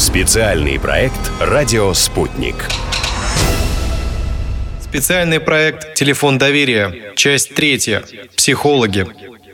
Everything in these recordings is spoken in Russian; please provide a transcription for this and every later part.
Специальный проект «Радио Спутник». Специальный проект «Телефон доверия». Часть третья. Психологи.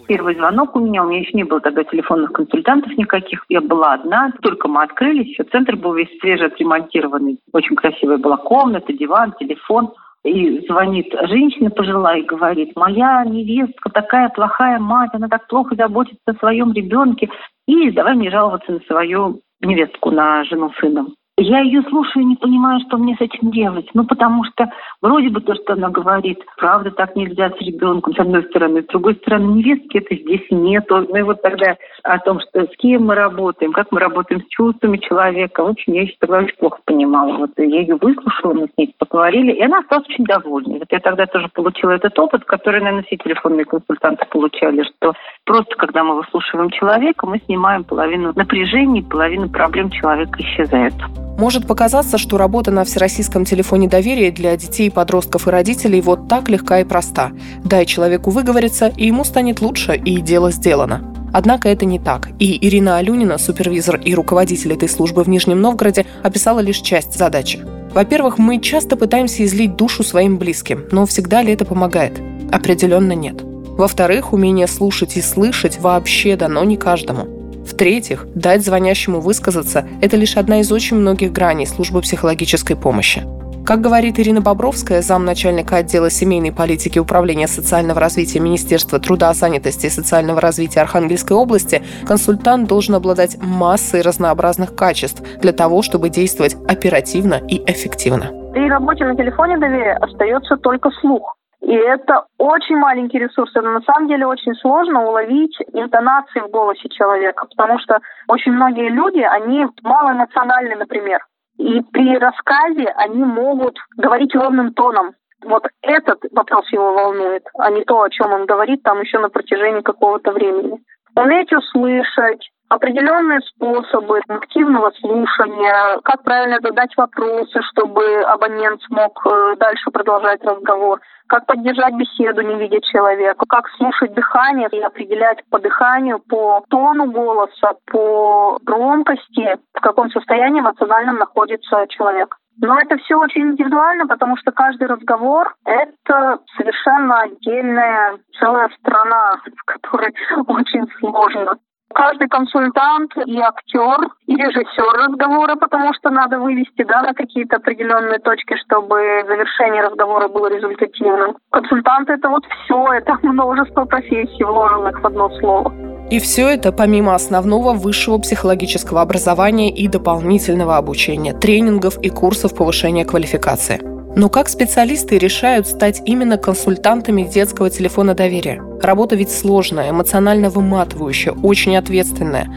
Первый звонок у меня, у меня еще не было тогда телефонных консультантов никаких. Я была одна, только мы открылись, еще центр был весь свеже отремонтированный. Очень красивая была комната, диван, телефон. И звонит женщина пожилая и говорит, моя невестка такая плохая мать, она так плохо заботится о своем ребенке. И давай мне жаловаться на свою невестку, на жену сына. Я ее слушаю, не понимаю, что мне с этим делать. Ну, потому что вроде бы то, что она говорит, правда, так нельзя с ребенком, с одной стороны. С другой стороны, невестки это здесь нету. Ну и вот тогда о том, что с кем мы работаем, как мы работаем с чувствами человека. В я еще тогда очень плохо понимала. Вот я ее выслушала, мы с ней поговорили, и она осталась очень довольна. Вот я тогда тоже получила этот опыт, который, наверное, все телефонные консультанты получали, что просто когда мы выслушиваем человека, мы снимаем половину напряжений, половину проблем человека исчезает. Может показаться, что работа на всероссийском телефоне доверия для детей, подростков и родителей вот так легка и проста. Дай человеку выговориться, и ему станет лучше, и дело сделано. Однако это не так, и Ирина Алюнина, супервизор и руководитель этой службы в Нижнем Новгороде, описала лишь часть задачи. Во-первых, мы часто пытаемся излить душу своим близким, но всегда ли это помогает? Определенно нет. Во-вторых, умение слушать и слышать вообще дано не каждому. В-третьих, дать звонящему высказаться – это лишь одна из очень многих граней службы психологической помощи. Как говорит Ирина Бобровская, замначальника отдела семейной политики Управления социального развития Министерства труда, занятости и социального развития Архангельской области, консультант должен обладать массой разнообразных качеств для того, чтобы действовать оперативно и эффективно. При работе на телефоне доверия остается только слух. И это очень маленький ресурс. Это на самом деле очень сложно уловить интонации в голосе человека, потому что очень многие люди, они малоэмоциональны, например. И при рассказе они могут говорить ровным тоном. Вот этот вопрос его волнует, а не то, о чем он говорит там еще на протяжении какого-то времени. Уметь услышать, определенные способы активного слушания, как правильно задать вопросы, чтобы абонент смог э, дальше продолжать разговор, как поддержать беседу, не видя человека, как слушать дыхание и определять по дыханию, по тону голоса, по громкости, в каком состоянии эмоциональном находится человек. Но это все очень индивидуально, потому что каждый разговор — это совершенно отдельная целая страна, в которой очень сложно каждый консультант и актер, и режиссер разговора, потому что надо вывести да, на какие-то определенные точки, чтобы завершение разговора было результативным. Консультант — это вот все, это множество профессий, вложенных в одно слово. И все это помимо основного высшего психологического образования и дополнительного обучения, тренингов и курсов повышения квалификации. Но как специалисты решают стать именно консультантами детского телефона доверия? Работа ведь сложная, эмоционально выматывающая, очень ответственная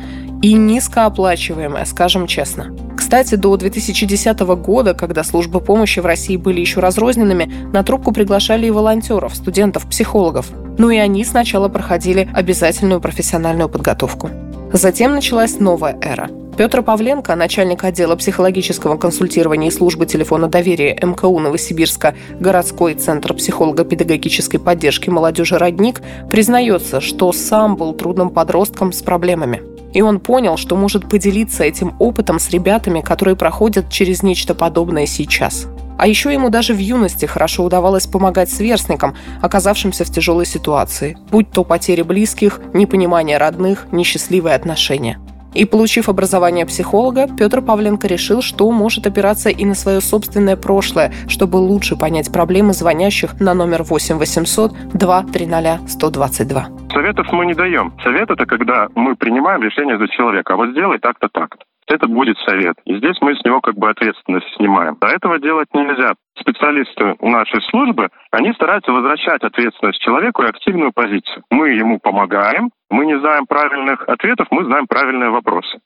и низкооплачиваемая, скажем честно. Кстати, до 2010 года, когда службы помощи в России были еще разрозненными, на трубку приглашали и волонтеров, студентов, психологов. Ну и они сначала проходили обязательную профессиональную подготовку. Затем началась новая эра. Петр Павленко, начальник отдела психологического консультирования и службы телефона доверия МКУ Новосибирска, городской центр психолого-педагогической поддержки молодежи «Родник», признается, что сам был трудным подростком с проблемами. И он понял, что может поделиться этим опытом с ребятами, которые проходят через нечто подобное сейчас. А еще ему даже в юности хорошо удавалось помогать сверстникам, оказавшимся в тяжелой ситуации, будь то потери близких, непонимание родных, несчастливые отношения. И получив образование психолога, Петр Павленко решил, что может опираться и на свое собственное прошлое, чтобы лучше понять проблемы звонящих на номер 8 800 230 122. Советов мы не даем. Совет – это когда мы принимаем решение за человека. А вот сделай так-то, так-то это будет совет. И здесь мы с него как бы ответственность снимаем. А этого делать нельзя. Специалисты нашей службы, они стараются возвращать ответственность человеку и активную позицию. Мы ему помогаем, мы не знаем правильных ответов, мы знаем правильные вопросы.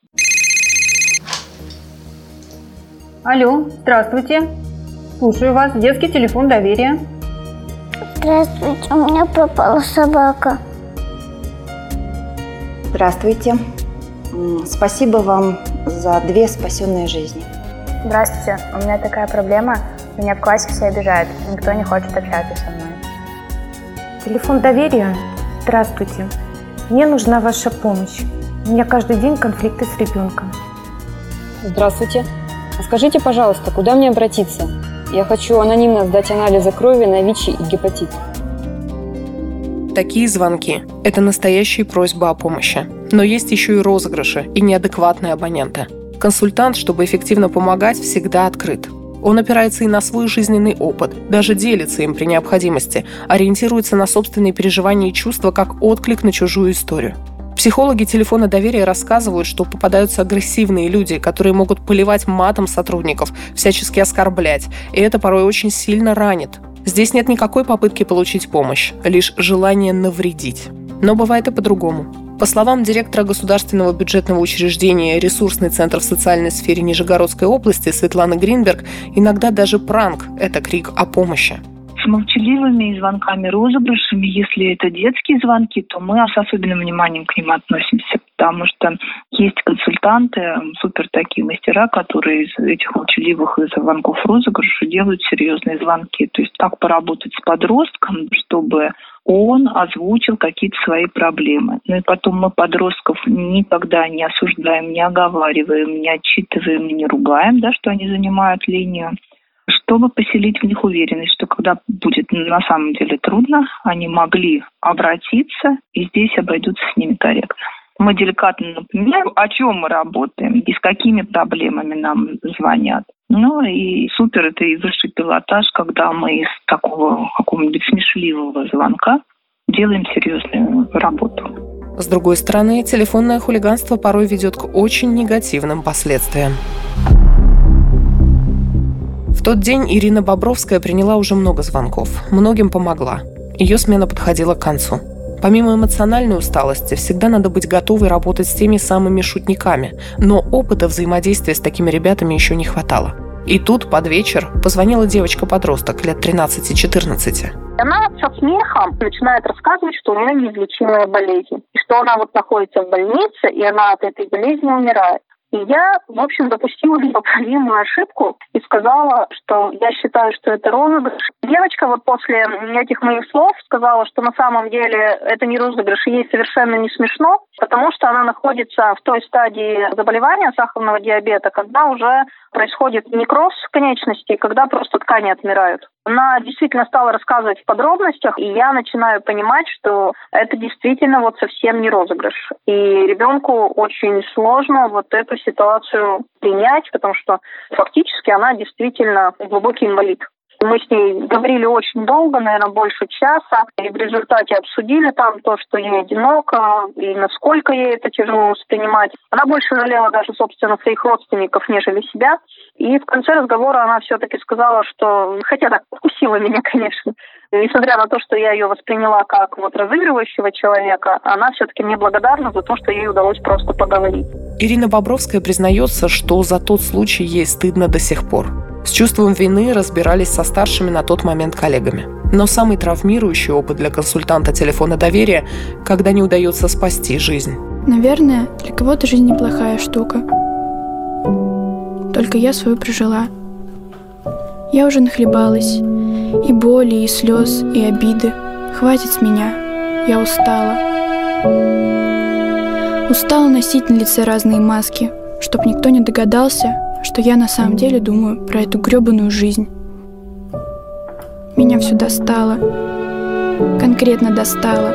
Алло, здравствуйте. Слушаю вас. Детский телефон доверия. Здравствуйте, у меня пропала собака. Здравствуйте. Спасибо вам за две спасенные жизни. Здравствуйте, у меня такая проблема. Меня в классе все обижают. Никто не хочет общаться со мной. Телефон доверия? Здравствуйте. Мне нужна ваша помощь. У меня каждый день конфликты с ребенком. Здравствуйте. А скажите, пожалуйста, куда мне обратиться? Я хочу анонимно сдать анализы крови на ВИЧ и гепатит. Такие звонки – это настоящие просьбы о помощи. Но есть еще и розыгрыши и неадекватные абоненты. Консультант, чтобы эффективно помогать, всегда открыт. Он опирается и на свой жизненный опыт, даже делится им при необходимости, ориентируется на собственные переживания и чувства как отклик на чужую историю. Психологи телефона доверия рассказывают, что попадаются агрессивные люди, которые могут поливать матом сотрудников, всячески оскорблять, и это порой очень сильно ранит. Здесь нет никакой попытки получить помощь, лишь желание навредить. Но бывает и по-другому. По словам директора государственного бюджетного учреждения «Ресурсный центр в социальной сфере Нижегородской области» Светланы Гринберг, иногда даже пранк – это крик о помощи с молчаливыми звонками, розыгрышами. Если это детские звонки, то мы с особенным вниманием к ним относимся, потому что есть консультанты, супер такие мастера, которые из этих молчаливых звонков розыгрыша делают серьезные звонки. То есть как поработать с подростком, чтобы он озвучил какие-то свои проблемы. Ну и потом мы подростков никогда не осуждаем, не оговариваем, не отчитываем, не ругаем, да, что они занимают линию чтобы поселить в них уверенность, что когда будет на самом деле трудно, они могли обратиться, и здесь обойдутся с ними корректно. Мы деликатно напоминаем, о чем мы работаем и с какими проблемами нам звонят. Ну и супер это и высший пилотаж, когда мы из такого какого-нибудь смешливого звонка делаем серьезную работу. С другой стороны, телефонное хулиганство порой ведет к очень негативным последствиям. Тот день Ирина Бобровская приняла уже много звонков. Многим помогла. Ее смена подходила к концу. Помимо эмоциональной усталости, всегда надо быть готовой работать с теми самыми шутниками, но опыта взаимодействия с такими ребятами еще не хватало. И тут под вечер позвонила девочка-подросток лет 13-14. Она со смехом начинает рассказывать, что у нее неизлечимая болезнь, и что она вот находится в больнице, и она от этой болезни умирает. И я, в общем, допустила непоправимую ошибку и сказала, что я считаю, что это розыгрыш. Девочка вот после этих моих слов сказала, что на самом деле это не розыгрыш, и ей совершенно не смешно, потому что она находится в той стадии заболевания сахарного диабета, когда уже происходит некроз конечностей, когда просто ткани отмирают. Она действительно стала рассказывать в подробностях, и я начинаю понимать, что это действительно вот совсем не розыгрыш. И ребенку очень сложно вот эту ситуацию принять, потому что фактически она действительно глубокий инвалид. Мы с ней говорили очень долго, наверное, больше часа, и в результате обсудили там то, что ей одиноко, и насколько ей это тяжело воспринимать. Она больше жалела даже, собственно, своих родственников, нежели себя. И в конце разговора она все-таки сказала, что, хотя так, укусила меня, конечно, несмотря на то, что я ее восприняла как вот разыгрывающего человека, она все-таки мне благодарна за то, что ей удалось просто поговорить. Ирина Бобровская признается, что за тот случай ей стыдно до сих пор. С чувством вины разбирались со старшими на тот момент коллегами. Но самый травмирующий опыт для консультанта телефона доверия, когда не удается спасти жизнь. Наверное, для кого-то жизнь неплохая штука. Только я свою прожила. Я уже нахлебалась. И боли, и слез, и обиды. Хватит с меня. Я устала. Устала носить на лице разные маски, чтоб никто не догадался, что я на самом деле думаю про эту гребаную жизнь. Меня все достало. Конкретно достало.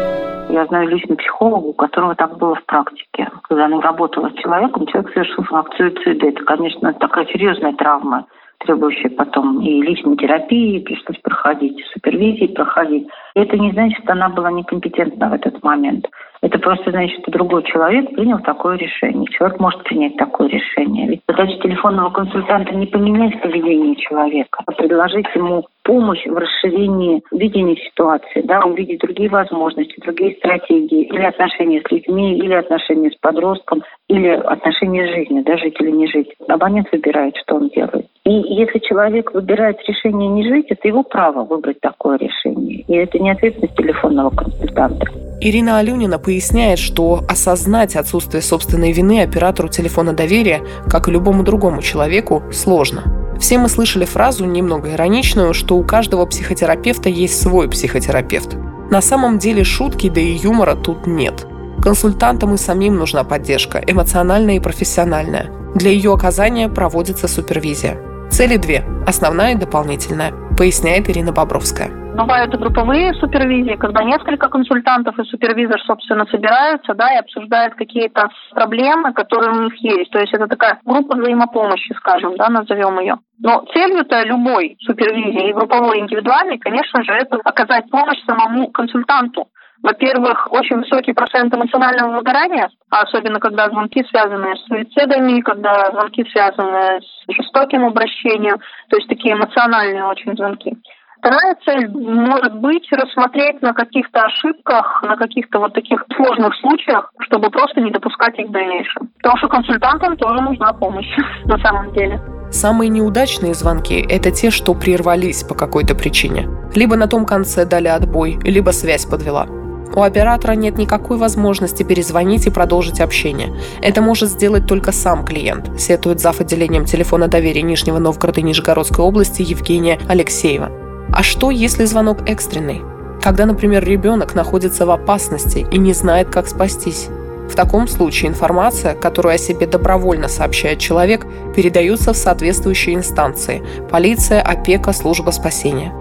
Я знаю лично психолога, у которого так было в практике. Когда она работала с человеком, человек совершил акт суицида. Это, конечно, такая серьезная травма, требующая потом и личной терапии, пришлось проходить, супервизии проходить. И это не значит, что она была некомпетентна в этот момент. Это просто значит, что другой человек принял такое решение. Человек может принять такое решение. Ведь задача телефонного консультанта не поменять поведение человека, а предложить ему помощь в расширении видения ситуации, да, увидеть другие возможности, другие стратегии, или отношения с людьми, или отношения с подростком, или отношения с жизнью, да, жить или не жить. Абонент выбирает, что он делает. И если человек выбирает решение не жить, это его право выбрать такое решение. И это не ответственность телефонного консультанта. Ирина Алюнина поясняет, что осознать отсутствие собственной вины оператору телефона доверия, как и любому другому человеку, сложно. Все мы слышали фразу, немного ироничную, что у каждого психотерапевта есть свой психотерапевт. На самом деле шутки, да и юмора тут нет. Консультантам и самим нужна поддержка, эмоциональная и профессиональная. Для ее оказания проводится супервизия. Цели две – основная и дополнительная, поясняет Ирина Бобровская. Бывают и групповые супервизии, когда несколько консультантов и супервизор, собственно, собираются да, и обсуждают какие-то проблемы, которые у них есть. То есть это такая группа взаимопомощи, скажем, да, назовем ее. Но целью-то любой супервизии, и групповой, и индивидуальной, конечно же, это оказать помощь самому консультанту. Во-первых, очень высокий процент эмоционального выгорания, особенно когда звонки связаны с суицидами, когда звонки связаны с жестоким обращением, то есть такие эмоциональные очень звонки. Вторая цель может быть рассмотреть на каких-то ошибках, на каких-то вот таких сложных случаях, чтобы просто не допускать их в дальнейшем. Потому что консультантам тоже нужна помощь на самом деле. Самые неудачные звонки – это те, что прервались по какой-то причине. Либо на том конце дали отбой, либо связь подвела. У оператора нет никакой возможности перезвонить и продолжить общение. Это может сделать только сам клиент, сетует зав. отделением телефона доверия Нижнего Новгорода и Нижегородской области Евгения Алексеева. А что, если звонок экстренный? Когда, например, ребенок находится в опасности и не знает, как спастись. В таком случае информация, которую о себе добровольно сообщает человек, передается в соответствующие инстанции – полиция, опека, служба спасения.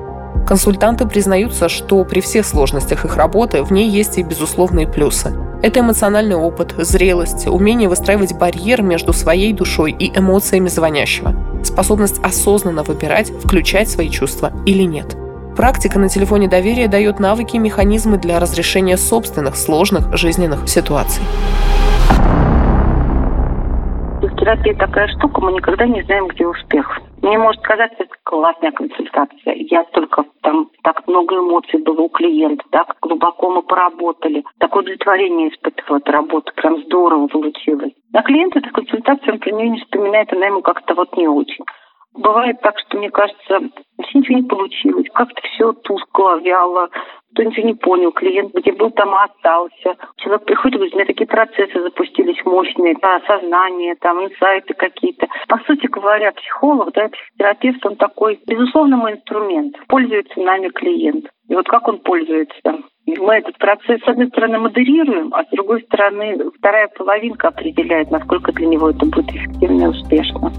Консультанты признаются, что при всех сложностях их работы в ней есть и безусловные плюсы. Это эмоциональный опыт, зрелость, умение выстраивать барьер между своей душой и эмоциями звонящего – способность осознанно выбирать, включать свои чувства или нет. Практика на телефоне доверия дает навыки и механизмы для разрешения собственных сложных жизненных ситуаций. Терапия такая штука, мы никогда не знаем, где успех. Мне может казаться, это классная консультация. Я только там так много эмоций было у клиента, так глубоко мы поработали. Такое удовлетворение испытывала эта работа, прям здорово получилось. А клиент этой консультации, он про нее не вспоминает, она ему как-то вот не очень. Бывает так, что, мне кажется, вообще ничего не получилось. Как-то все тускло, вяло, кто ничего не понял, клиент где был, там и остался. Человек приходит и говорит, у меня такие процессы запустились мощные, да, сознание, там, инсайты какие-то. По сути говоря, психолог, да, психотерапевт, он такой, безусловно, мой инструмент. Пользуется нами клиент. И вот как он пользуется? Мы этот процесс, с одной стороны, модерируем, а с другой стороны, вторая половинка определяет, насколько для него это будет эффективно и успешно.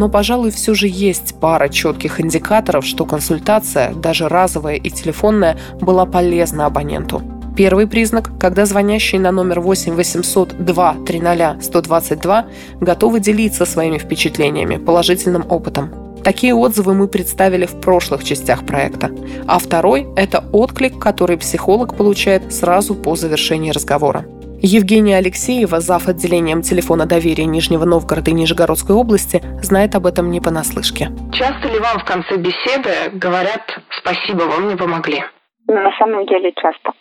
Но, пожалуй, все же есть пара четких индикаторов, что консультация, даже разовая и телефонная, была полезна абоненту. Первый признак, когда звонящие на номер 8 800 2 300 122 готовы делиться своими впечатлениями, положительным опытом. Такие отзывы мы представили в прошлых частях проекта. А второй – это отклик, который психолог получает сразу по завершении разговора. Евгения Алексеева, зав. отделением телефона доверия Нижнего Новгорода и Нижегородской области, знает об этом не понаслышке. Часто ли вам в конце беседы говорят «спасибо, вы мне помогли»? Ну, на самом деле часто.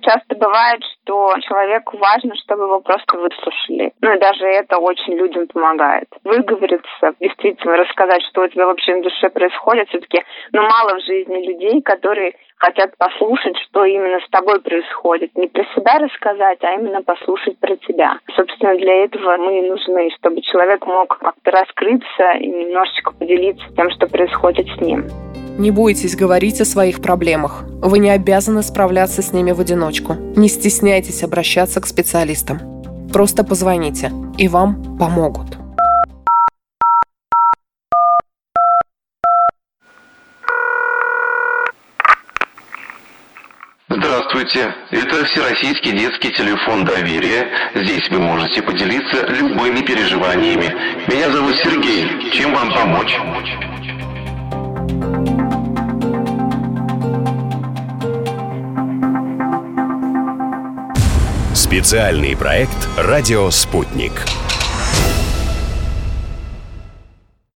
Часто бывает, что человеку важно, чтобы его просто выслушали. Ну и даже это очень людям помогает. Выговориться, действительно рассказать, что у тебя вообще на душе происходит. Все-таки ну, мало в жизни людей, которые хотят послушать, что именно с тобой происходит. Не про себя рассказать, а именно послушать про тебя. Собственно, для этого мы и нужны, чтобы человек мог как-то раскрыться и немножечко поделиться тем, что происходит с ним. Не бойтесь говорить о своих проблемах. Вы не обязаны справляться с ними в одиночку. Не стесняйтесь обращаться к специалистам. Просто позвоните, и вам помогут. Здравствуйте, это Всероссийский детский телефон доверия. Здесь вы можете поделиться любыми переживаниями. Меня зовут Сергей. Чем вам помочь? Специальный проект «Радио Спутник».